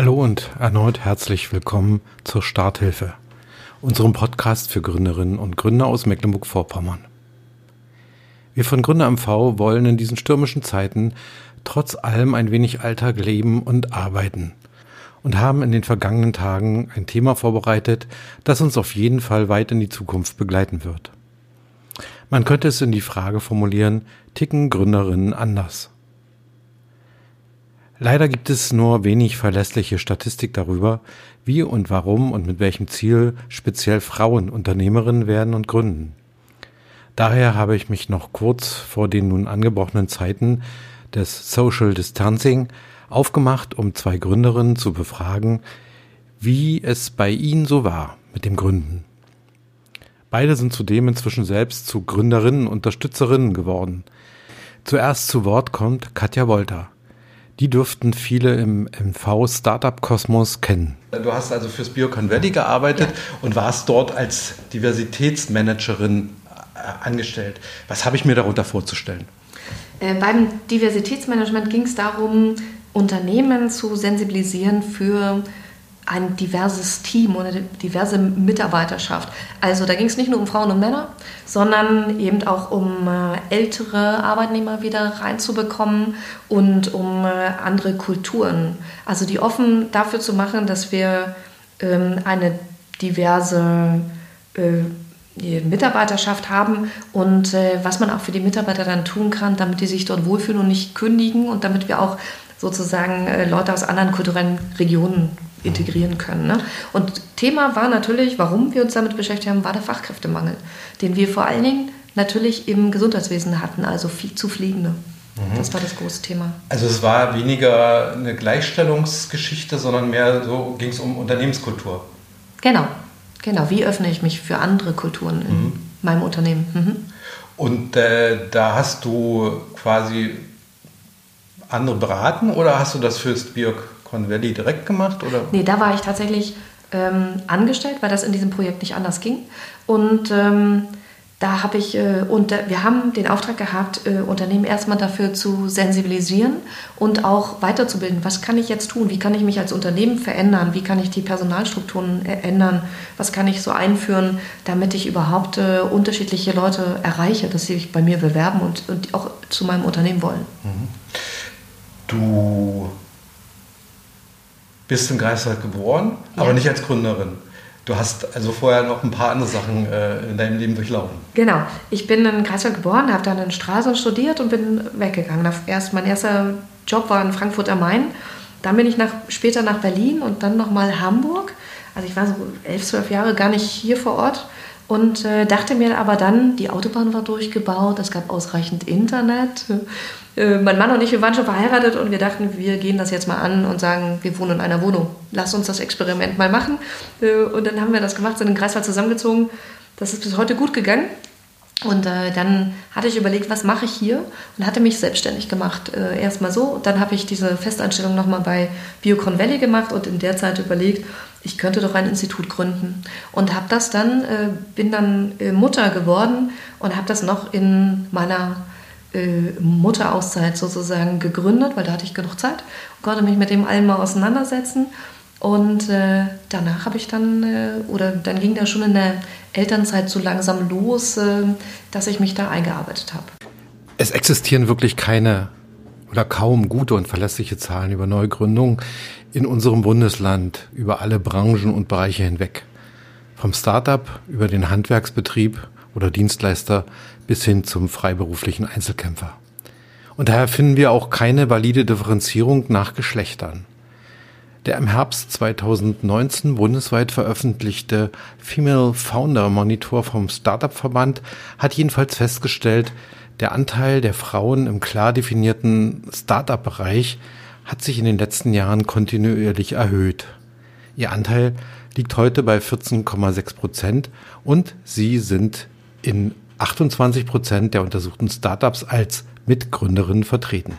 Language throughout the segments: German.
Hallo und erneut herzlich willkommen zur Starthilfe, unserem Podcast für Gründerinnen und Gründer aus Mecklenburg-Vorpommern. Wir von Gründer MV wollen in diesen stürmischen Zeiten trotz allem ein wenig Alltag leben und arbeiten und haben in den vergangenen Tagen ein Thema vorbereitet, das uns auf jeden Fall weit in die Zukunft begleiten wird. Man könnte es in die Frage formulieren, ticken Gründerinnen anders? Leider gibt es nur wenig verlässliche Statistik darüber, wie und warum und mit welchem Ziel speziell Frauen Unternehmerinnen werden und gründen. Daher habe ich mich noch kurz vor den nun angebrochenen Zeiten des Social Distancing aufgemacht, um zwei Gründerinnen zu befragen, wie es bei ihnen so war mit dem Gründen. Beide sind zudem inzwischen selbst zu Gründerinnen, Unterstützerinnen geworden. Zuerst zu Wort kommt Katja Wolter. Die dürften viele im MV-Startup-Kosmos kennen. Du hast also fürs Biocon Valley gearbeitet ja. und warst dort als Diversitätsmanagerin äh, angestellt. Was habe ich mir darunter vorzustellen? Äh, beim Diversitätsmanagement ging es darum, Unternehmen zu sensibilisieren für ein diverses Team oder diverse Mitarbeiterschaft. Also da ging es nicht nur um Frauen und Männer, sondern eben auch um äh, ältere Arbeitnehmer wieder reinzubekommen und um äh, andere Kulturen. Also die offen dafür zu machen, dass wir ähm, eine diverse äh, Mitarbeiterschaft haben und was man auch für die Mitarbeiter dann tun kann, damit die sich dort wohlfühlen und nicht kündigen und damit wir auch sozusagen Leute aus anderen kulturellen Regionen integrieren können. Ne? Und Thema war natürlich, warum wir uns damit beschäftigt haben, war der Fachkräftemangel, den wir vor allen Dingen natürlich im Gesundheitswesen hatten, also viel zu Pflegende. Mhm. Das war das große Thema. Also es war weniger eine Gleichstellungsgeschichte, sondern mehr so ging es um Unternehmenskultur. Genau, genau. Wie öffne ich mich für andere Kulturen in mhm. meinem Unternehmen? Mhm. Und äh, da hast du quasi andere beraten oder hast du das fürs Biok Valley direkt gemacht? Oder? Nee, da war ich tatsächlich ähm, angestellt, weil das in diesem Projekt nicht anders ging. Und ähm, da habe ich, äh, und wir haben den Auftrag gehabt, äh, Unternehmen erstmal dafür zu sensibilisieren und auch weiterzubilden. Was kann ich jetzt tun? Wie kann ich mich als Unternehmen verändern? Wie kann ich die Personalstrukturen äh, ändern? Was kann ich so einführen, damit ich überhaupt äh, unterschiedliche Leute erreiche, dass sie sich bei mir bewerben und, und auch zu meinem Unternehmen wollen? Mhm. Du bist in Greifswald geboren, ja. aber nicht als Gründerin. Du hast also vorher noch ein paar andere Sachen äh, in deinem Leben durchlaufen. Genau. Ich bin in Greifswald geboren, habe dann in Straße studiert und bin weggegangen. Erst, mein erster Job war in Frankfurt am Main. Dann bin ich nach, später nach Berlin und dann nochmal Hamburg. Also ich war so elf, zwölf Jahre gar nicht hier vor Ort und äh, dachte mir aber dann, die Autobahn war durchgebaut, es gab ausreichend Internet. Äh, mein Mann und ich, wir waren schon verheiratet und wir dachten, wir gehen das jetzt mal an und sagen, wir wohnen in einer Wohnung. Lass uns das Experiment mal machen. Äh, und dann haben wir das gemacht, sind in den Kreiswald zusammengezogen. Das ist bis heute gut gegangen. Und äh, dann hatte ich überlegt, was mache ich hier und hatte mich selbstständig gemacht. Äh, Erstmal so, dann habe ich diese Festanstellung nochmal bei Biocon Valley gemacht und in der Zeit überlegt, ich könnte doch ein Institut gründen. Und habe das dann, äh, bin dann äh, Mutter geworden und habe das noch in meiner äh, Mutterauszeit sozusagen gegründet, weil da hatte ich genug Zeit und konnte mich mit dem allem mal auseinandersetzen. Und äh, danach habe ich dann, äh, oder dann ging da schon in der Elternzeit so langsam los, äh, dass ich mich da eingearbeitet habe. Es existieren wirklich keine oder kaum gute und verlässliche Zahlen über Neugründungen in unserem Bundesland, über alle Branchen und Bereiche hinweg. Vom Startup über den Handwerksbetrieb oder Dienstleister bis hin zum freiberuflichen Einzelkämpfer. Und daher finden wir auch keine valide Differenzierung nach Geschlechtern. Der im Herbst 2019 bundesweit veröffentlichte Female Founder Monitor vom Startup-Verband hat jedenfalls festgestellt, der Anteil der Frauen im klar definierten Startup-Bereich hat sich in den letzten Jahren kontinuierlich erhöht. Ihr Anteil liegt heute bei 14,6 Prozent und sie sind in 28 Prozent der untersuchten Startups als Mitgründerinnen vertreten.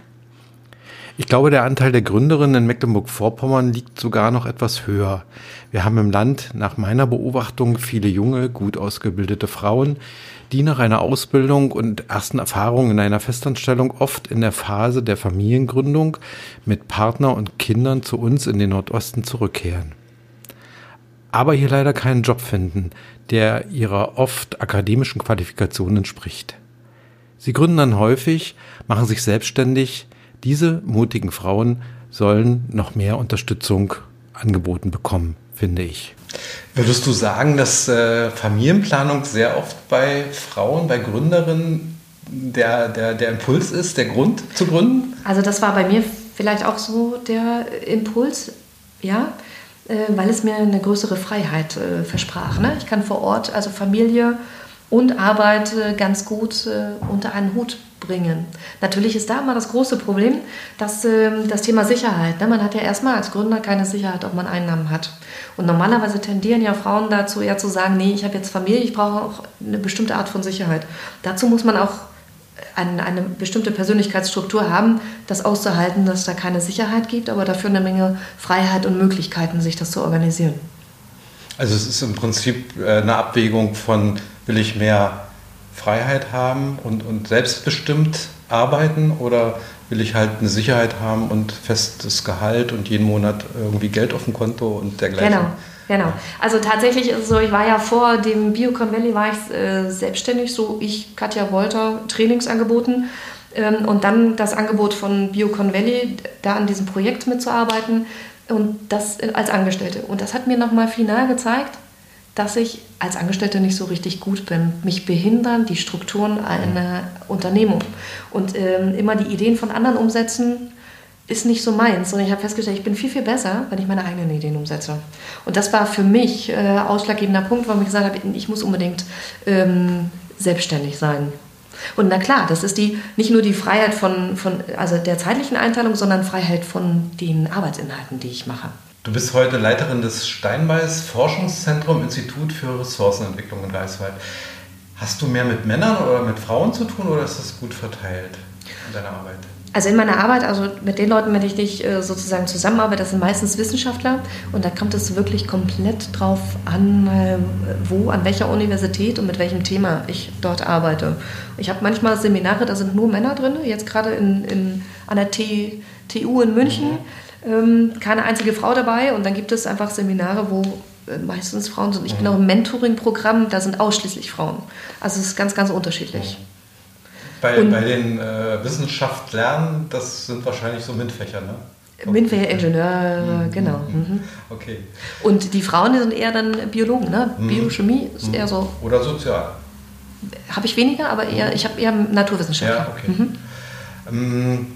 Ich glaube, der Anteil der Gründerinnen in Mecklenburg-Vorpommern liegt sogar noch etwas höher. Wir haben im Land nach meiner Beobachtung viele junge, gut ausgebildete Frauen, die nach einer Ausbildung und ersten Erfahrungen in einer Festanstellung oft in der Phase der Familiengründung mit Partner und Kindern zu uns in den Nordosten zurückkehren. Aber hier leider keinen Job finden, der ihrer oft akademischen Qualifikation entspricht. Sie gründen dann häufig, machen sich selbstständig. Diese mutigen Frauen sollen noch mehr Unterstützung angeboten bekommen, finde ich. Würdest du sagen, dass äh, Familienplanung sehr oft bei Frauen, bei Gründerinnen der, der, der Impuls ist, der Grund zu gründen? Also das war bei mir vielleicht auch so der Impuls, ja, äh, weil es mir eine größere Freiheit äh, versprach. Ne? Ich kann vor Ort, also Familie und Arbeit ganz gut äh, unter einen Hut bringen. Natürlich ist da immer das große Problem, dass ähm, das Thema Sicherheit. Ne? Man hat ja erstmal als Gründer keine Sicherheit, ob man Einnahmen hat. Und normalerweise tendieren ja Frauen dazu, eher zu sagen, nee, ich habe jetzt Familie, ich brauche auch eine bestimmte Art von Sicherheit. Dazu muss man auch eine, bestimmte Persönlichkeitsstruktur haben, das auszuhalten, dass da keine Sicherheit gibt, aber dafür eine Menge Freiheit und Möglichkeiten, sich das zu organisieren. Also es ist im Prinzip äh, eine Abwägung von, will ich mehr Freiheit haben und, und selbstbestimmt arbeiten oder will ich halt eine Sicherheit haben und festes Gehalt und jeden Monat irgendwie Geld auf dem Konto und dergleichen. Genau. Genau. Also tatsächlich ist es so, ich war ja vor dem Biocon Valley war ich äh, selbstständig, so ich, Katja Wolter, Trainings angeboten ähm, und dann das Angebot von Biocon Valley, da an diesem Projekt mitzuarbeiten und das als Angestellte. Und das hat mir nochmal final gezeigt, dass ich als Angestellte nicht so richtig gut bin. Mich behindern die Strukturen einer Unternehmung. Und ähm, immer die Ideen von anderen umsetzen, ist nicht so meins. Und ich habe festgestellt, ich bin viel, viel besser, wenn ich meine eigenen Ideen umsetze. Und das war für mich äh, ausschlaggebender Punkt, warum ich gesagt habe, ich muss unbedingt ähm, selbstständig sein. Und na klar, das ist die, nicht nur die Freiheit von, von also der zeitlichen Einteilung, sondern Freiheit von den Arbeitsinhalten, die ich mache. Du bist heute Leiterin des Steinbeis Forschungszentrum Institut für Ressourcenentwicklung in Greifswald. Hast du mehr mit Männern oder mit Frauen zu tun oder ist das gut verteilt in deiner Arbeit? Also in meiner Arbeit, also mit den Leuten, mit denen ich äh, sozusagen zusammenarbeite, das sind meistens Wissenschaftler und da kommt es wirklich komplett drauf an, äh, wo, an welcher Universität und mit welchem Thema ich dort arbeite. Ich habe manchmal Seminare, da sind nur Männer drin, jetzt gerade in, in, an der T, TU in München. Mhm ähm, keine einzige Frau dabei und dann gibt es einfach Seminare, wo äh, meistens Frauen sind. Ich bin auch im Mentoring-Programm, da sind ausschließlich Frauen. Also es ist ganz, ganz unterschiedlich. Bei, bei den äh, Wissenschaftlern, das sind wahrscheinlich so MINT-Fächer, ne? MINT-Fächer, Ingenieure, mhm. genau. Mhm. Okay. Und die Frauen, die sind eher dann Biologen, ne? Mhm. Biochemie ist mhm. eher so. Oder sozial. Habe ich weniger, aber eher, ich habe eher Naturwissenschaftler. Ja, okay. Mhm. Ähm,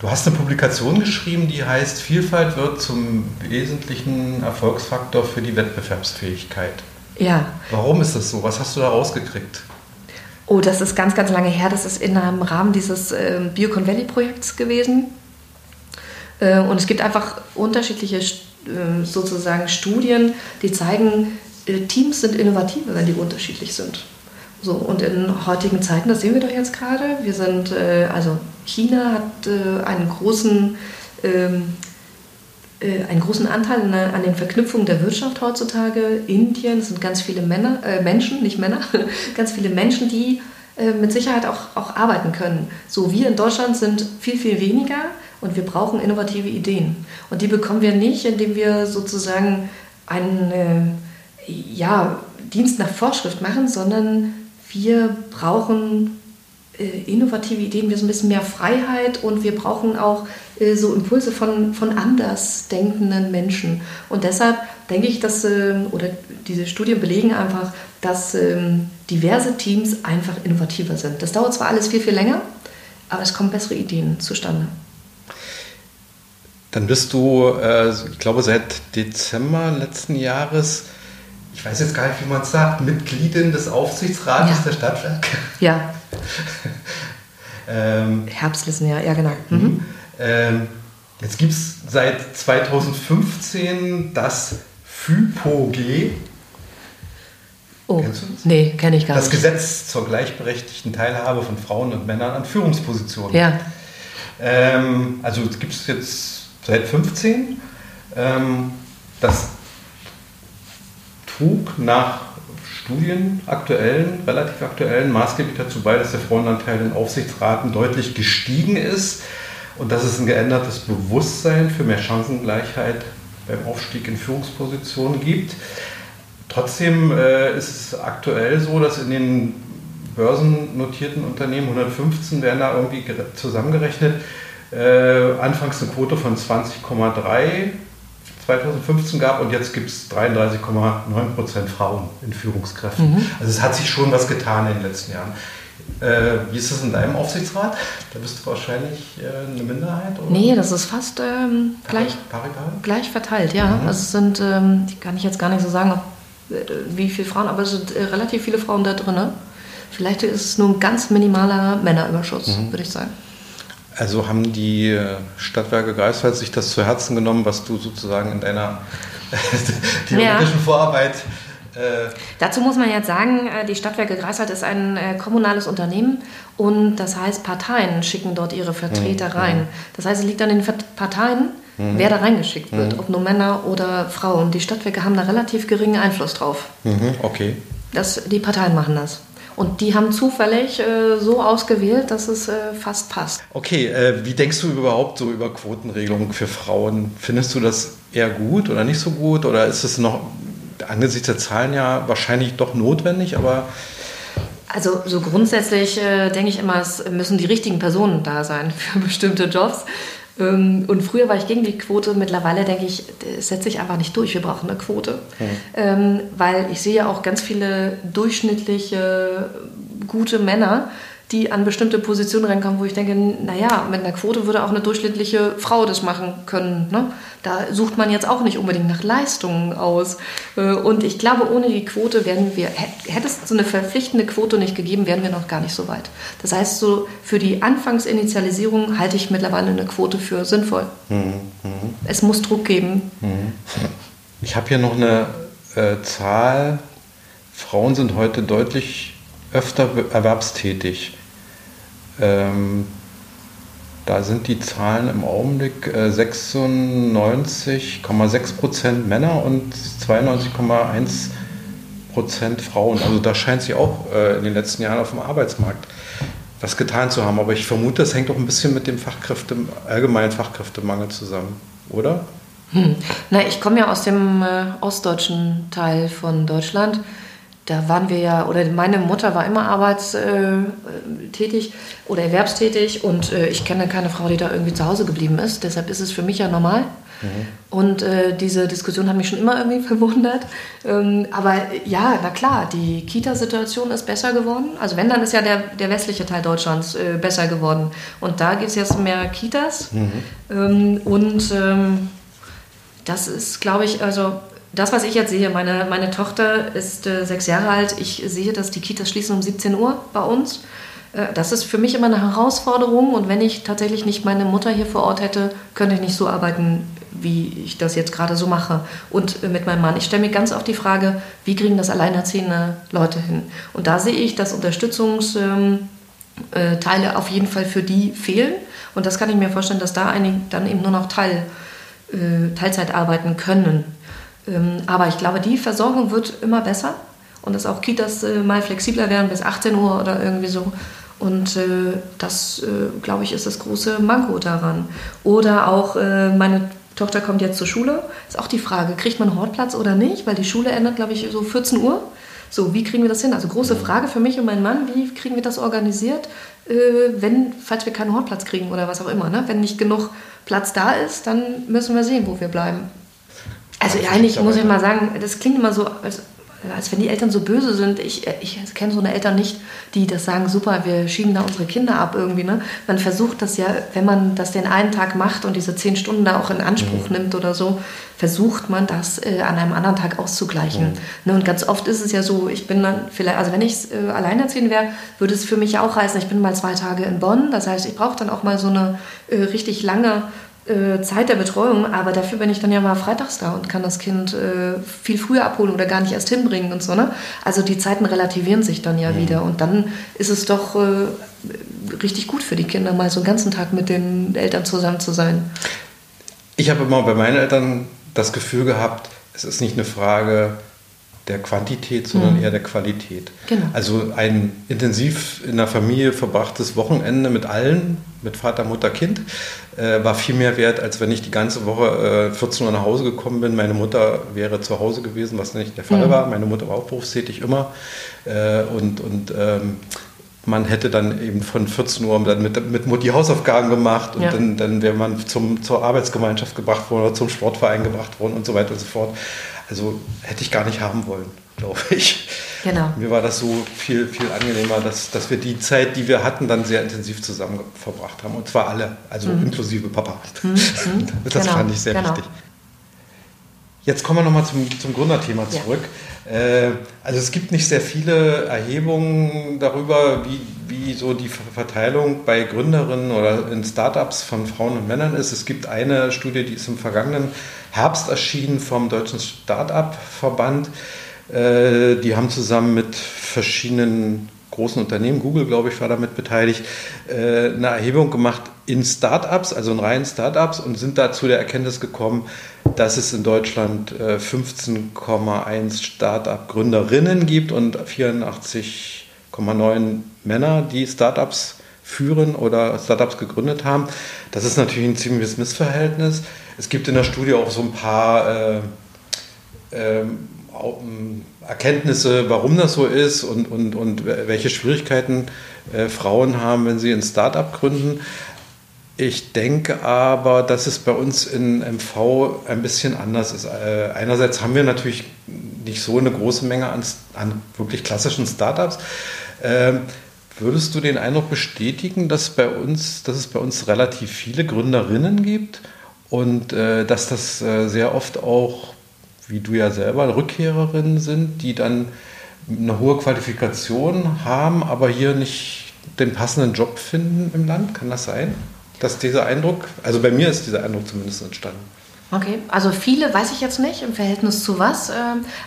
Du hast eine Publikation geschrieben, die heißt, Vielfalt wird zum wesentlichen Erfolgsfaktor für die Wettbewerbsfähigkeit. Ja. Warum ist das so? Was hast du da rausgekriegt? Oh, das ist ganz, ganz lange her. Das ist in einem Rahmen dieses äh, Biocon Valley Projekts gewesen. Äh, und es gibt einfach unterschiedliche äh, sozusagen Studien, die zeigen, äh, Teams sind innovativer, wenn die unterschiedlich sind. So, und in heutigen Zeiten, das sehen wir doch jetzt gerade, wir sind, äh, also China hat äh, einen großen, ähm, äh, einen großen Anteil an, den Verknüpfungen der Wirtschaft heutzutage. Indien sind ganz viele Männer, äh, Menschen, nicht Männer, ganz viele Menschen, die äh, mit Sicherheit auch, auch arbeiten können. So, wir in Deutschland sind viel, viel weniger und wir brauchen innovative Ideen. Und die bekommen wir nicht, indem wir sozusagen einen äh, ja, Dienst nach Vorschrift machen, sondern wir brauchen äh, innovative Ideen, wir so ein bisschen mehr Freiheit und wir brauchen auch äh, so Impulse von, von andersdenkenden Menschen. Und deshalb denke ich, dass, äh, oder diese Studien belegen einfach, dass ähm, diverse Teams einfach innovativer sind. Das dauert zwar alles viel, viel länger, aber es kommen bessere Ideen zustande. Dann bist du, äh, ich glaube, seit Dezember letzten Jahres ich weiß jetzt gar nicht, wie man es sagt, Mitgliedin des Aufsichtsrates ja. der Stadtwerke. Ja. ähm, Herbstlissen, ja, ja, genau. Mhm. mhm. Ähm, jetzt gibt es seit 2015 das FÜPOG. Oh, Kennst du das? Nee, kenne ich gar das nicht. Das Gesetz zur gleichberechtigten Teilhabe von Frauen und Männern an Führungspositionen. Ja. Ähm, also gibt es jetzt seit 15. Ähm, das trug nach Studien, aktuellen, relativ aktuellen, maßgeblich dazu bei, dass der Frauenanteil in Aufsichtsraten deutlich gestiegen ist und dass es ein geändertes Bewusstsein für mehr Chancengleichheit beim Aufstieg in Führungspositionen gibt. Trotzdem äh, ist es aktuell so, dass in den börsennotierten Unternehmen, 115 werden da irgendwie zusammengerechnet, äh, anfangs eine Quote von 20,3 2015 gab und jetzt gibt es 33,9% Frauen in Führungskräften. Mhm. Also es hat sich schon was getan in den letzten Jahren. Äh, wie ist das in deinem Aufsichtsrat? Da bist du wahrscheinlich äh, eine Minderheit? Oder? Nee, das ist fast ähm, gleich, gleich verteilt, ja. Mhm. Also es sind, ähm, kann ich jetzt gar nicht so sagen, ob, äh, wie viele Frauen, aber es sind äh, relativ viele Frauen da drin. Vielleicht ist es nur ein ganz minimaler Männerüberschuss, mhm. würde ich sagen. Also haben die äh, Stadtwerke Greifswald sich das zu Herzen genommen, was du sozusagen in deiner theoretischen ja. Vorarbeit äh Dazu muss man jetzt sagen, äh, die Stadtwerke Greifswald ist ein äh, kommunales Unternehmen und das heißt, Parteien schicken dort ihre Vertreter mhm. rein. Das heißt, es liegt an den Parteien, mhm. wer da reingeschickt wird, mhm. ob nur Männer oder Frauen. Die Stadtwerke haben da relativ geringen Einfluss drauf. Mhm. Okay. Das, die Parteien machen das. Und die haben zufällig äh, so ausgewählt, dass es äh, fast passt. Okay, äh, wie denkst du überhaupt so über Quotenregelungen für Frauen? Findest du das eher gut oder nicht so gut? Oder ist es noch angesichts der Zahlen ja wahrscheinlich doch notwendig, aber. Also so grundsätzlich äh, denke ich immer, es müssen die richtigen Personen da sein für bestimmte Jobs. Ähm, und früher war ich gegen die Quote, mittlerweile denke ich, es setzt sich einfach nicht durch, wir brauchen eine Quote. Mhm. Weil ich sehe auch ganz viele durchschnittliche, gute Männer, die an bestimmte Positionen reinkommen, wo ich denke, naja, mit einer Quote würde auch eine durchschnittliche Frau das machen können. Ne? Da sucht man jetzt auch nicht unbedingt nach Leistungen aus. Äh, und ich glaube, ohne die Quote wären wir, hätte es so eine verpflichtende Quote nicht gegeben, wären wir noch gar nicht so weit. Das heißt, so für die Anfangsinitialisierung halte ich mittlerweile eine Quote für sinnvoll. Mhm. Es muss Druck geben. Mhm. Ich habe hier noch eine äh, Zahl. Frauen sind heute deutlich öfter erwerbstätig. Ähm, da sind die Zahlen im Augenblick äh, 96,6 Prozent Männer und 92,1 Prozent Frauen. Also da scheint sich auch äh, in den letzten Jahren auf dem Arbeitsmarkt was getan zu haben. Aber ich vermute, das hängt auch ein bisschen mit dem Fachkräfte, allgemeinen Fachkräftemangel zusammen, oder? Hm. Na, ich komme ja aus dem äh, ostdeutschen Teil von Deutschland da waren wir ja, oder meine Mutter war immer arbeitstätig äh, oder erwerbstätig und äh, ich kenne keine Frau, die da irgendwie zu Hause geblieben ist. Deshalb ist es für mich ja normal. Mhm. Und äh, diese Diskussion hat mich schon immer irgendwie verwundert. Ähm, aber ja, na klar, die Kita-Situation ist besser geworden. Also wenn, dann ist ja der, der westliche Teil Deutschlands äh, besser geworden. Und da gibt es jetzt mehr Kitas. Mhm. Ähm, und ähm, das ist, glaube ich, also das, was ich jetzt sehe, meine, meine Tochter ist äh, sechs Jahre alt. Ich sehe, dass die Kitas schließen um 17 Uhr bei uns. Äh, das ist für mich immer eine Herausforderung. Und wenn ich tatsächlich nicht meine Mutter hier vor Ort hätte, könnte ich nicht so arbeiten, wie ich das jetzt gerade so mache. Und äh, mit meinem Mann. Ich stelle mir ganz oft die Frage, wie kriegen das alleinerziehende Leute hin? Und da sehe ich, dass Unterstützungsteile ähm, auf jeden Fall für die fehlen. Und das kann ich mir vorstellen, dass da einige dann eben nur noch Teil, Teilzeit arbeiten können. Ähm, aber ich glaube, die Versorgung wird immer besser und dass auch Kitas äh, mal flexibler werden bis 18 Uhr oder irgendwie so. Und äh, das, äh, glaube ich, ist das große Manko daran. Oder auch meine Tochter kommt jetzt zur Schule. Ist auch die Frage, kriegt man Hortplatz oder nicht? Weil die Schule endet, glaube ich, so 14 Uhr. So, wie kriegen wir das hin? Also große Frage für mich und meinen Mann, wie kriegen wir das organisiert, wenn, falls wir keinen Hortplatz kriegen oder was auch immer. Ne? Wenn nicht genug Platz da ist, dann müssen wir sehen, wo wir bleiben. Also eigentlich muss ich mal sagen, das klingt immer so, als, als wenn die Eltern so böse sind. Ich, ich kenne so eine Eltern nicht, die das sagen, super, wir schieben da unsere Kinder ab irgendwie. Ne? Man versucht das ja, wenn man das den einen Tag macht und diese zehn Stunden da auch in Anspruch mhm. nimmt oder so, versucht man das äh, an einem anderen Tag auszugleichen. Mhm. Ne? Und ganz oft ist es ja so, ich bin dann vielleicht, also wenn ich äh, alleinerziehend wäre, würde es für mich ja auch heißen, ich bin mal zwei Tage in Bonn. Das heißt, ich brauche dann auch mal so eine äh, richtig lange äh, Zeit der Betreuung, aber dafür bin ich dann ja mal freitags da und kann das Kind äh, viel früher abholen oder gar nicht erst hinbringen und so. Ne? Also die Zeiten relativieren sich dann ja mhm. wieder und dann ist es doch äh, richtig gut für die Kinder, mal so einen ganzen Tag mit den Eltern zusammen zu sein. Ich habe immer bei meinen Eltern das Gefühl gehabt, es ist nicht eine Frage der Quantität, sondern mhm. eher der Qualität. Genau. Also ein intensiv in der Familie verbrachtes Wochenende mit allen, mit Vater, Mutter, Kind, äh, war viel mehr wert, als wenn ich die ganze Woche äh, 14 Uhr nach Hause gekommen bin. Meine Mutter wäre zu Hause gewesen, was nicht der Fall mhm. war. Meine Mutter war auch berufstätig immer. Äh, und und ähm, man hätte dann eben von 14 Uhr dann mit, mit Mutti Hausaufgaben gemacht und ja. dann, dann wäre man zum, zur Arbeitsgemeinschaft gebracht worden oder zum Sportverein gebracht worden und so weiter und so fort. Also hätte ich gar nicht haben wollen, glaube ich. Genau. Mir war das so viel, viel angenehmer, dass, dass wir die Zeit, die wir hatten, dann sehr intensiv zusammen verbracht haben. Und zwar alle, also mhm. inklusive Papa. Mhm. das genau. fand ich sehr genau. wichtig. Jetzt kommen wir nochmal zum, zum Gründerthema zurück. Ja. Äh, also es gibt nicht sehr viele Erhebungen darüber, wie, wie so die Verteilung bei Gründerinnen oder in Startups von Frauen und Männern ist. Es gibt eine Studie, die ist im vergangenen Herbst erschienen vom Deutschen Startup-Verband. Äh, die haben zusammen mit verschiedenen großen Unternehmen, Google glaube ich war damit beteiligt, äh, eine Erhebung gemacht in Startups, also in reinen Startups und sind da zu der Erkenntnis gekommen, dass es in Deutschland 15,1 äh, Startup-Gründerinnen gibt und 84,9 Männer, die Startups führen oder Startups gegründet haben. Das ist natürlich ein ziemliches Missverhältnis. Es gibt in der Studie auch so ein paar äh, äh, Erkenntnisse, warum das so ist und, und, und welche Schwierigkeiten äh, Frauen haben, wenn sie ein Startup gründen. Ich denke aber, dass es bei uns in MV ein bisschen anders ist. Äh, einerseits haben wir natürlich nicht so eine große Menge an, an wirklich klassischen Startups. Ähm, würdest du den Eindruck bestätigen, dass, bei uns, dass es bei uns relativ viele Gründerinnen gibt und äh, dass das äh, sehr oft auch wie du ja selber, Rückkehrerinnen sind, die dann eine hohe Qualifikation haben, aber hier nicht den passenden Job finden im Land? Kann das sein? Dass dieser Eindruck, also bei mir ist dieser Eindruck zumindest entstanden. Okay, also viele weiß ich jetzt nicht im Verhältnis zu was, äh,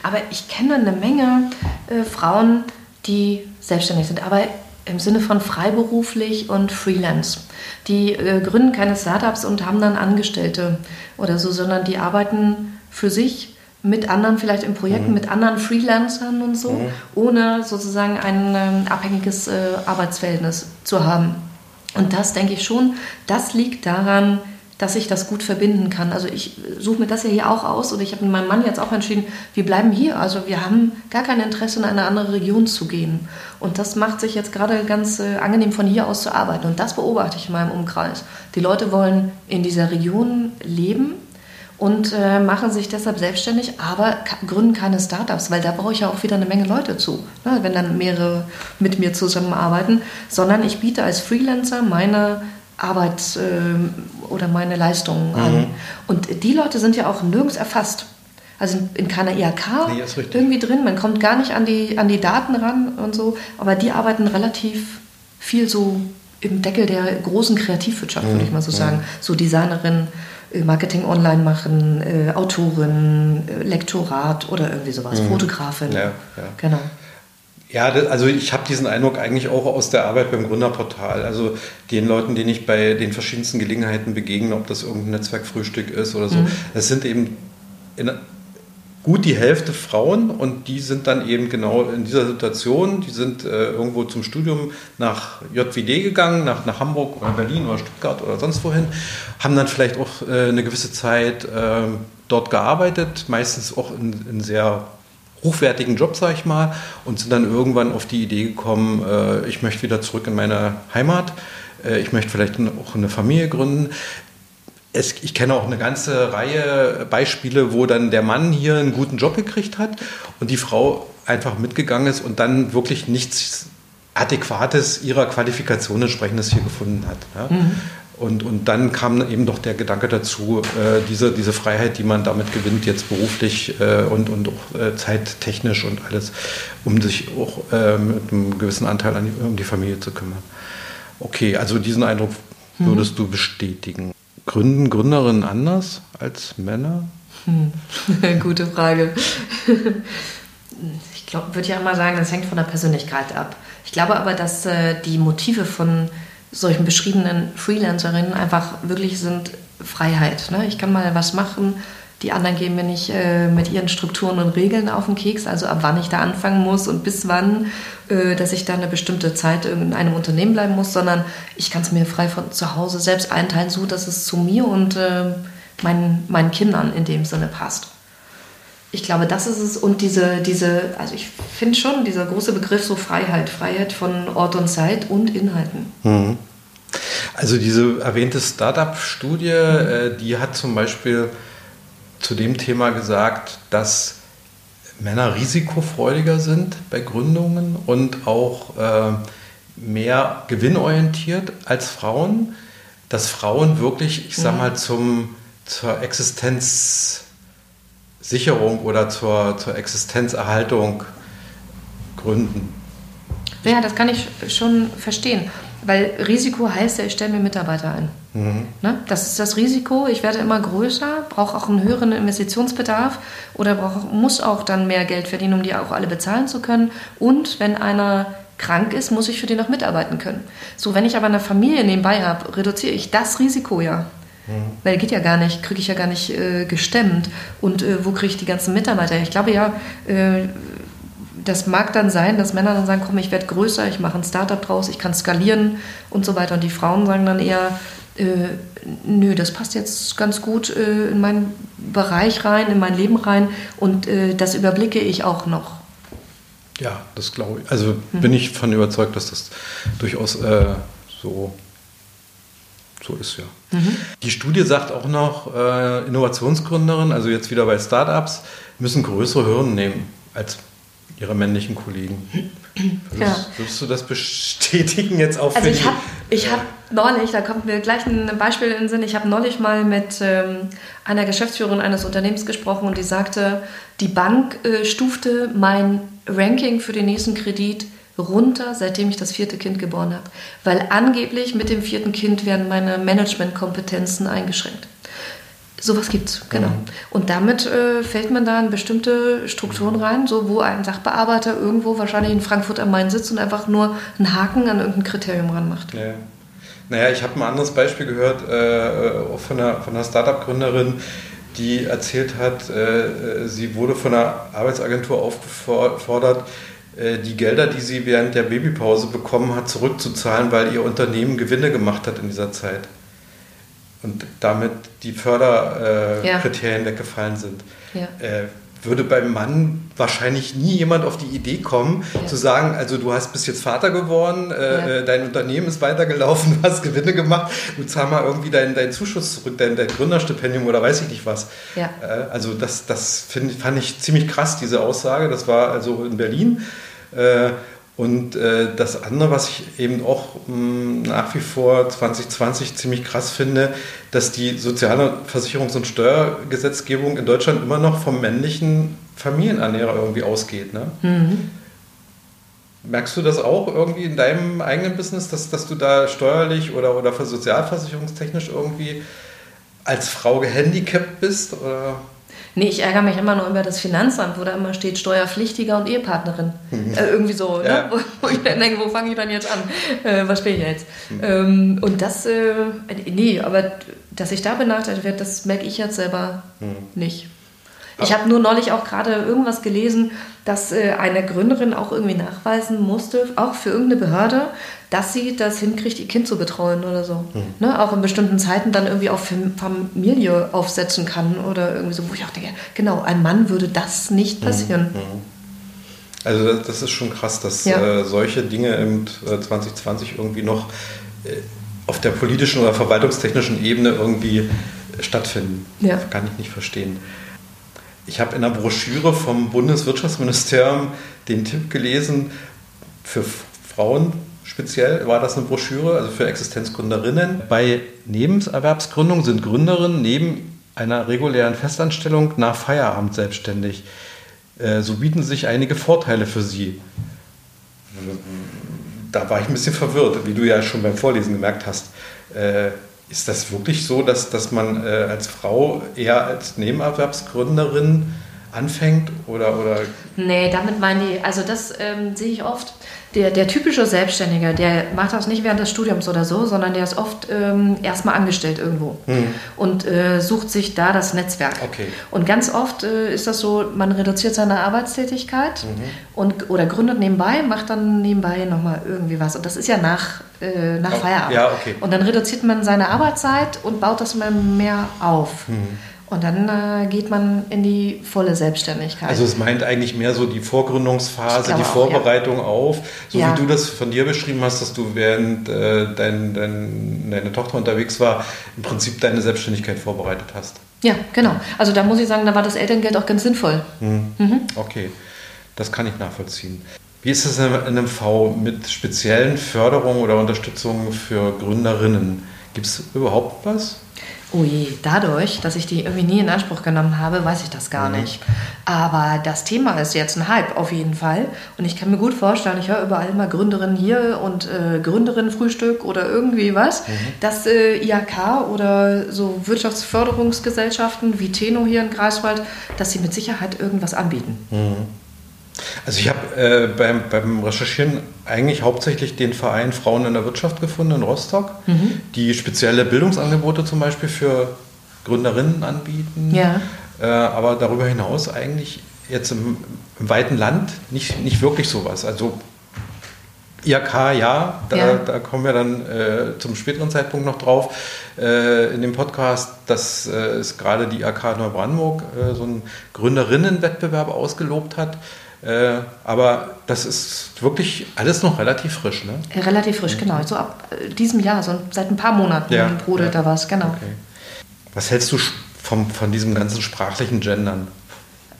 aber ich kenne eine Menge äh, Frauen, die selbstständig sind, aber im Sinne von freiberuflich und Freelance. Die äh, gründen keine Startups und haben dann Angestellte oder so, sondern die arbeiten für sich mit anderen, vielleicht in Projekten mhm. mit anderen Freelancern und so, mhm. ohne sozusagen ein ähm, abhängiges äh, Arbeitsverhältnis zu haben. Und das denke ich schon, das liegt daran, dass ich das gut verbinden kann. Also ich suche mir das ja hier auch aus oder ich habe mit meinem Mann jetzt auch entschieden, wir bleiben hier. Also wir haben gar kein Interesse, in eine andere Region zu gehen. Und das macht sich jetzt gerade ganz äh, angenehm, von hier aus zu arbeiten. Und das beobachte ich in meinem Umkreis. Die Leute wollen in dieser Region leben und äh, machen sich deshalb selbstständig, aber gründen keine Startups, weil da brauche ich ja auch wieder eine Menge Leute zu, ne, wenn dann mehrere mit mir zusammenarbeiten, sondern ich biete als Freelancer meine Arbeit äh, oder meine Leistungen mhm. an. Und die Leute sind ja auch nirgends erfasst. Also in, keiner IHK nee, irgendwie drin, man kommt gar nicht an die, an die Daten ran und so, aber die arbeiten relativ viel so im Deckel der großen Kreativwirtschaft, mhm. würde ich mal so mhm. sagen. So Designerinnen, Marketing online machen, äh, Autorin, äh, Lektorat oder irgendwie sowas, mhm. Fotografin. Ja, ja. Genau. Ja, also ich habe diesen Eindruck eigentlich auch aus der Arbeit beim Gründerportal. Also den Leuten, denen ich bei den verschiedensten Gelegenheiten begegne, ob das irgendein Netzwerkfrühstück ist oder so, mhm. das sind eben in gut die Hälfte Frauen und die sind dann eben genau in dieser Situation. Die sind äh, irgendwo zum Studium nach JWD gegangen, nach, nach Hamburg oder Berlin oder Stuttgart oder sonst wohin, haben dann vielleicht auch äh, eine gewisse Zeit äh, dort gearbeitet, meistens auch in, in sehr hochwertigen Job, sag ich mal, und sind dann irgendwann auf die Idee gekommen, äh, ich möchte wieder zurück in meine Heimat äh, ich möchte vielleicht auch eine Familie gründen es, ich kenne auch eine ganze Reihe Beispiele, wo dann der Mann hier einen guten Job gekriegt hat und die Frau einfach mitgegangen ist und dann wirklich nichts Adäquates ihrer Qualifikation entsprechendes hier gefunden hat. Ja? Mhm. Und, und dann kam eben doch der Gedanke dazu, äh, diese, diese Freiheit, die man damit gewinnt, jetzt beruflich äh, und, und auch äh, zeittechnisch und alles, um sich auch äh, mit einem gewissen Anteil an die, um die Familie zu kümmern. Okay, also diesen Eindruck mhm. würdest mhm. du bestätigen. Gründen Gründerinnen anders als Männer? Hm. Gute Frage. Ich glaube, würde ja immer sagen, das hängt von der Persönlichkeit ab. Ich glaube aber, dass äh, die Motive von solchen beschriebenen Freelancerinnen einfach wirklich sind Freiheit. Ne? Ich kann mal was machen, die anderen gehen mir nicht äh, mit ihren Strukturen und Regeln auf den Keks, also ab wann ich da anfangen muss und bis wann, äh, dass ich da eine bestimmte Zeit in einem Unternehmen bleiben muss, sondern ich kann es mir frei von zu Hause selbst einteilen, so dass es zu mir und äh, meinen, meinen Kindern in dem Sinne passt. Ich glaube, das ist es. Und diese, diese also ich finde schon, dieser große Begriff so Freiheit, Freiheit von Ort und Zeit und Inhalten. Mhm. Also diese erwähnte Startup-Studie, mhm. die hat zum Beispiel zu dem Thema gesagt, dass Männer risikofreudiger sind bei Gründungen und auch äh, mehr gewinnorientiert als Frauen, dass Frauen wirklich, ich sag mhm. mal, zum, zur Existenzsicherung oder zur, zur Existenzerhaltung gründen. Ja, das kann ich schon verstehen. Weil Risiko heißt ja, ich stelle mir Mitarbeiter ein. Mhm. Ne? Das ist das Risiko. Ich werde immer größer, brauche auch einen höheren Investitionsbedarf oder brauch, muss auch dann mehr Geld verdienen, um die auch alle bezahlen zu können. Und wenn einer krank ist, muss ich für den noch mitarbeiten können. So, wenn ich aber eine Familie nebenbei habe, reduziere ich das Risiko ja. Mhm. Weil geht ja gar nicht, kriege ich ja gar nicht äh, gestemmt. Und äh, wo kriege ich die ganzen Mitarbeiter? Ich glaube ja, äh, das mag dann sein, dass Männer dann sagen, komm, ich werde größer, ich mache ein Startup draus, ich kann skalieren und so weiter. Und die Frauen sagen dann eher, äh, nö, das passt jetzt ganz gut äh, in meinen Bereich rein, in mein Leben rein und äh, das überblicke ich auch noch. Ja, das glaube ich. Also mhm. bin ich von überzeugt, dass das durchaus äh, so, so ist, ja. Mhm. Die Studie sagt auch noch, äh, Innovationsgründerinnen, also jetzt wieder bei Startups, müssen größere Hürden nehmen als ihre männlichen Kollegen. Würdest, ja. würdest du das bestätigen jetzt auch? Also ich habe ich hab neulich, da kommt mir gleich ein Beispiel in den Sinn, ich habe neulich mal mit ähm, einer Geschäftsführerin eines Unternehmens gesprochen und die sagte, die Bank äh, stufte mein Ranking für den nächsten Kredit runter, seitdem ich das vierte Kind geboren habe. Weil angeblich mit dem vierten Kind werden meine Managementkompetenzen eingeschränkt. Sowas gibt es, genau. Mhm. Und damit äh, fällt man da in bestimmte Strukturen rein, so wo ein Sachbearbeiter irgendwo wahrscheinlich in Frankfurt am Main sitzt und einfach nur einen Haken an irgendein Kriterium ranmacht. Ja. Naja, ich habe ein anderes Beispiel gehört äh, von einer, von einer Startup-Gründerin, die erzählt hat, äh, sie wurde von einer Arbeitsagentur aufgefordert, äh, die Gelder, die sie während der Babypause bekommen hat, zurückzuzahlen, weil ihr Unternehmen Gewinne gemacht hat in dieser Zeit und damit die Förderkriterien äh, ja. weggefallen sind. Ja. Äh, würde beim Mann wahrscheinlich nie jemand auf die Idee kommen, ja. zu sagen, also du hast bis jetzt Vater geworden, äh, äh, dein Unternehmen ist weitergelaufen, du hast Gewinne gemacht, du zahl mal irgendwie deinen dein Zuschuss zurück, dein, dein Gründerstipendium oder weiß ich nicht was. Äh, also das, das find, fand ich ziemlich krass, diese Aussage. Das war also in Berlin. Äh, und äh, das andere, was ich eben auch mh, hm, nach wie vor 2020 ziemlich krass finde, dass die soziale Versicherungs- und Steuergesetzgebung in Deutschland immer noch vom männlichen Familienernährer irgendwie ausgeht. Ne? Mhm. Merkst du das auch irgendwie in deinem eigenen Business, dass, dass du da steuerlich oder, oder sozialversicherungstechnisch irgendwie als Frau gehandicapt bist? Oder? Nee, ich ärgere mich immer nur über das Finanzamt, wo da immer steht Steuerpflichtiger und Ehepartnerin. Mhm. Äh, irgendwie so, ne? ja. ne? wo, wo, ich dann denke, wo fange ich dann jetzt an? Äh, was spiele ich jetzt? Mhm. Ähm, und das, äh, nee, aber dass ich da benachteiligt werde, das merke ich jetzt selber mhm. nicht. Ich habe nur neulich auch gerade irgendwas gelesen, dass äh, eine Gründerin auch irgendwie nachweisen musste, auch für irgendeine Behörde, dass sie das hinkriegt, ihr Kind zu betreuen oder so. Mhm. Ne? Auch in bestimmten Zeiten dann irgendwie auf Familie aufsetzen kann oder irgendwie so, wo ich auch denke, genau, ein Mann würde das nicht hm. passieren. Mhm. Also das ist schon krass, dass ja. äh, solche Dinge im 2020 äh, irgendwie noch auf der politischen oder verwaltungstechnischen Ebene irgendwie stattfinden. Ja. Kann ich nicht verstehen. Ich habe in der Broschüre vom Bundeswirtschaftsministerium den Tipp gelesen, für Frauen speziell war das eine Broschüre, also für Existenzgründerinnen. Bei Nebenerwerbsgründung sind Gründerinnen neben einer regulären Festanstellung nach Feierabend selbstständig. Äh, so bieten sich einige Vorteile für sie. Da war ich ein bisschen verwirrt, wie du ja schon beim Vorlesen gemerkt hast. Ist das wirklich so, dass, dass man äh, als Frau eher als Nebenerwerbsgründerin anfängt oder, oder? Nee, damit meinen die, also das ähm, sehe ich oft. Der, der typische Selbstständige, der macht das nicht während des Studiums oder so, sondern der ist oft ähm, erstmal angestellt irgendwo hm. und äh, sucht sich da das Netzwerk. Okay. Und ganz oft äh, ist das so, man reduziert seine Arbeitstätigkeit mhm. und, oder gründet nebenbei, macht dann nebenbei nochmal irgendwie was. Und das ist ja nach, äh, nach Feierabend. Ja, okay. Und dann reduziert man seine Arbeitszeit und baut das immer mehr auf. Mhm. Und dann äh, geht man in die volle Selbstständigkeit. Also es meint eigentlich mehr so die Vorgründungsphase, die Vorbereitung ja. auf, so ja. wie du das von dir beschrieben hast, dass du während äh, dein, dein, deine Tochter unterwegs war, im Prinzip deine Selbstständigkeit vorbereitet hast. Ja, genau. Also da muss ich sagen, da war das Elterngeld auch ganz sinnvoll. Mhm. Mhm. Okay, das kann ich nachvollziehen. Wie ist es in einem V mit speziellen Förderungen oder Unterstützungen für Gründerinnen? Gibt es überhaupt was? Oh je, dadurch, dass ich die irgendwie nie in Anspruch genommen habe, weiß ich das gar mhm. nicht. Aber das Thema ist jetzt ein Hype auf jeden Fall. Und ich kann mir gut vorstellen, ich höre überall immer Gründerinnen hier und äh, Gründerinnenfrühstück oder irgendwie was, mhm. dass äh, IHK oder so Wirtschaftsförderungsgesellschaften wie Teno hier in Greifswald, dass sie mit Sicherheit irgendwas anbieten. Mhm. Also ich habe äh, beim, beim Recherchieren eigentlich hauptsächlich den Verein Frauen in der Wirtschaft gefunden in Rostock, mhm. die spezielle Bildungsangebote zum Beispiel für Gründerinnen anbieten. Ja. Äh, aber darüber hinaus eigentlich jetzt im, im, weiten Land nicht, nicht wirklich sowas. Also IAK, ja, da, ja. da kommen wir dann äh, zum späteren Zeitpunkt noch drauf äh, in dem Podcast, dass äh, es gerade die IAK Neubrandenburg äh, so einen Gründerinnenwettbewerb ausgelobt hat äh, aber das ist wirklich alles noch relativ frisch, ne? Relativ frisch, genau. So ab äh, diesem Jahr, so seit ein paar Monaten ja, brodelt ja. da was, genau. Okay. Was hältst du vom, von diesem ganzen sprachlichen Gendern?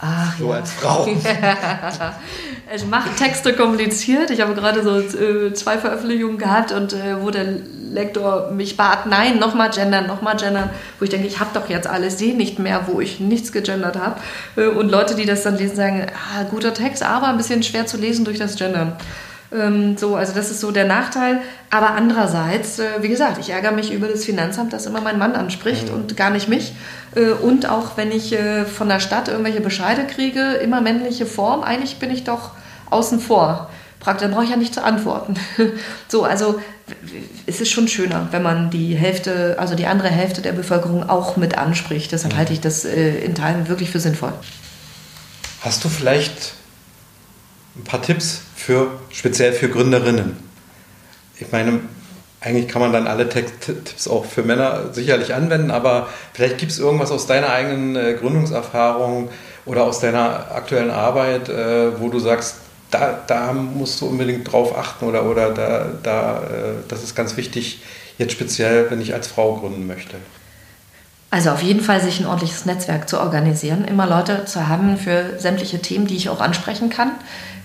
Ach, so ja. als Frau. es macht Texte kompliziert. Ich habe gerade so äh, zwei Veröffentlichungen gehabt und äh, wo der Lektor mich bat, nein, nochmal gendern, nochmal gendern, wo ich denke, ich habe doch jetzt alles, sehe nicht mehr, wo ich nichts gegendert habe. Äh, und Leute, die das dann lesen, sagen, ah, guter Text, aber ein bisschen schwer zu lesen durch das Gendern. Ähm, so, also das ist so der Nachteil. Aber andererseits, äh, wie gesagt, ich ärgere mich über das Finanzamt, das immer mein Mann anspricht mhm. und gar nicht mich. Äh, und auch wenn ich äh, von der Stadt irgendwelche Bescheide kriege, immer männliche Form, eigentlich bin ich doch außen vor. Dann brauche ich ja nicht zu antworten. so, also es ist schon schöner, wenn man die Hälfte, also die andere Hälfte der Bevölkerung auch mit anspricht. Deshalb mhm. halte ich das in Teilen wirklich für sinnvoll. Hast du vielleicht ein paar Tipps für, speziell für Gründerinnen. Ich meine, eigentlich kann man dann alle Tipps auch für Männer sicherlich anwenden, aber vielleicht gibt es irgendwas aus deiner eigenen äh, Gründungserfahrung oder aus deiner aktuellen Arbeit, äh, wo du sagst, da, da musst du unbedingt drauf achten oder, oder da, da, äh, das ist ganz wichtig, jetzt speziell, wenn ich als Frau gründen möchte. Also auf jeden Fall sich ein ordentliches Netzwerk zu organisieren, immer Leute zu haben für sämtliche Themen, die ich auch ansprechen kann.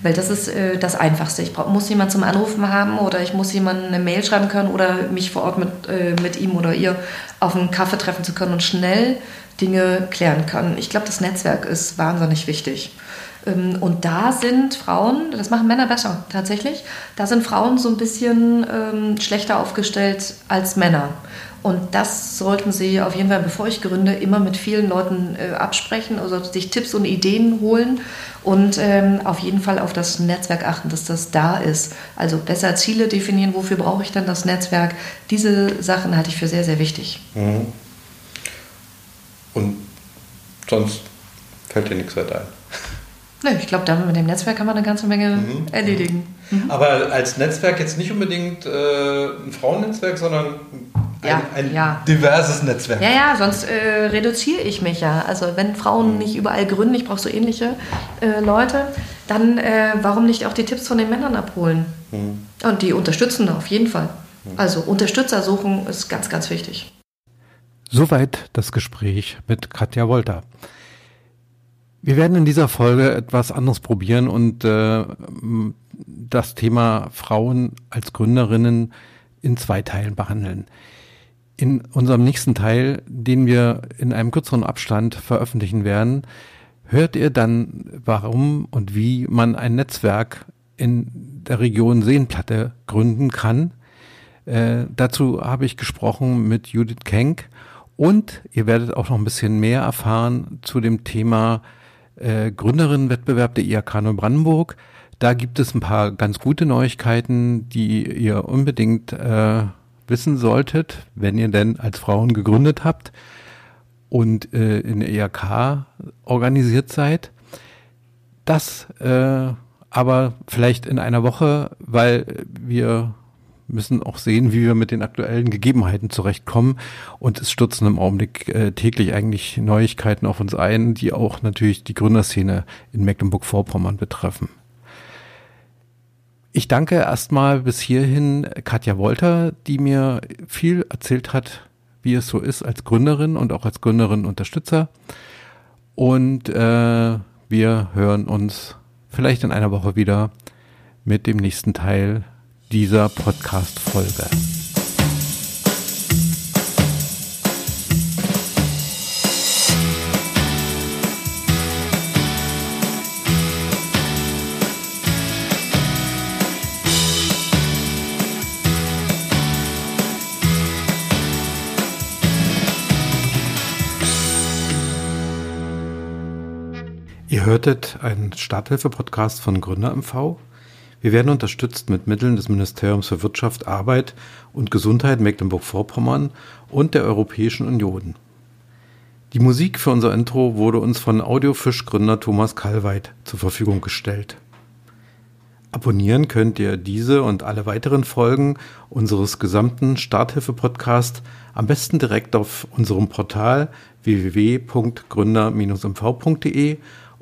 Weil das ist äh, das Einfachste. Ich brauch, muss jemanden zum Anrufen haben oder ich muss jemanden eine Mail schreiben können oder mich vor Ort mit, äh, mit ihm oder ihr auf einen Kaffee treffen zu können und schnell Dinge klären können. Ich glaube, das Netzwerk ist wahnsinnig wichtig. Ähm, und da sind Frauen, das machen Männer besser tatsächlich, da sind Frauen so ein bisschen ähm, schlechter aufgestellt als Männer. Und das sollten Sie auf jeden Fall, bevor ich gründe, immer mit vielen Leuten äh, absprechen, also sich Tipps und Ideen holen und ähm, auf jeden Fall auf das Netzwerk achten, dass das da ist. Also besser Ziele definieren, wofür brauche ich dann das Netzwerk. Diese Sachen halte ich für sehr, sehr wichtig. Mhm. Und sonst fällt dir nichts weiter ein. Nee, ich glaube, damit mit dem Netzwerk kann man eine ganze Menge mhm. erledigen. Mhm. Aber als Netzwerk jetzt nicht unbedingt äh, ein Frauennetzwerk, sondern ein, ja, ein ja. diverses Netzwerk. Ja, ja, sonst äh, reduziere ich mich ja. Also wenn Frauen mhm. nicht überall gründen, ich brauche so ähnliche äh, Leute, dann äh, warum nicht auch die Tipps von den Männern abholen? Mhm. Und die unterstützen auf jeden Fall. Mhm. Also Unterstützer suchen ist ganz, ganz wichtig. Soweit das Gespräch mit Katja Wolter. Wir werden in dieser Folge etwas anderes probieren und äh, das Thema Frauen als Gründerinnen in zwei Teilen behandeln. In unserem nächsten Teil, den wir in einem kürzeren Abstand veröffentlichen werden, hört ihr dann, warum und wie man ein Netzwerk in der Region Seenplatte gründen kann, Äh, dazu habe ich gesprochen mit Judith Kenk und ihr werdet auch noch ein bisschen mehr erfahren zu dem Thema äh, Gründerinnenwettbewerb der IAK Neubrandenburg. Da gibt es ein paar ganz gute Neuigkeiten, die ihr unbedingt äh, wissen solltet, wenn ihr denn als Frauen gegründet habt und äh, in der IAK organisiert seid. Das äh, aber vielleicht in einer Woche, weil wir müssen auch sehen, wie wir mit den aktuellen Gegebenheiten zurechtkommen. Und es stürzen im Augenblick äh, täglich eigentlich Neuigkeiten auf uns ein, die auch natürlich die Gründerszene in Mecklenburg-Vorpommern betreffen. Ich danke erstmal bis hierhin Katja Wolter, die mir viel erzählt hat, wie es so ist als Gründerin und auch als Gründerin-Unterstützer. Und äh, wir hören uns vielleicht in einer Woche wieder mit dem nächsten Teil dieser Podcast-Folge. Hörtet einen Starthilfe-Podcast von Gründer MV. Wir werden unterstützt mit Mitteln des Ministeriums für Wirtschaft, Arbeit und Gesundheit Mecklenburg-Vorpommern und der Europäischen Union. Die Musik für unser Intro wurde uns von Audiofisch-Gründer Thomas Kalweit zur Verfügung gestellt. Abonnieren könnt ihr diese und alle weiteren Folgen unseres gesamten Starthilfe-Podcasts am besten direkt auf unserem Portal www.gründer-mv.de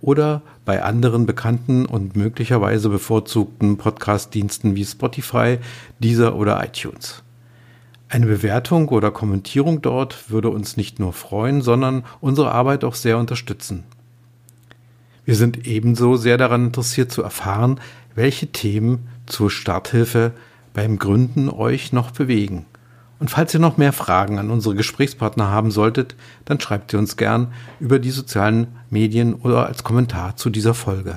oder bei anderen bekannten und möglicherweise bevorzugten Podcast-Diensten wie Spotify, Deezer oder iTunes. Eine Bewertung oder Kommentierung dort würde uns nicht nur freuen, sondern unsere Arbeit auch sehr unterstützen. Wir sind ebenso sehr daran interessiert zu erfahren, welche Themen zur Starthilfe beim Gründen euch noch bewegen. Und falls ihr noch mehr Fragen an unsere Gesprächspartner haben solltet, dann schreibt ihr uns gern über die sozialen Medien oder als Kommentar zu dieser Folge.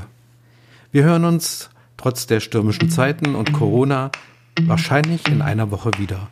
Wir hören uns trotz der stürmischen Zeiten und Corona wahrscheinlich in einer Woche wieder.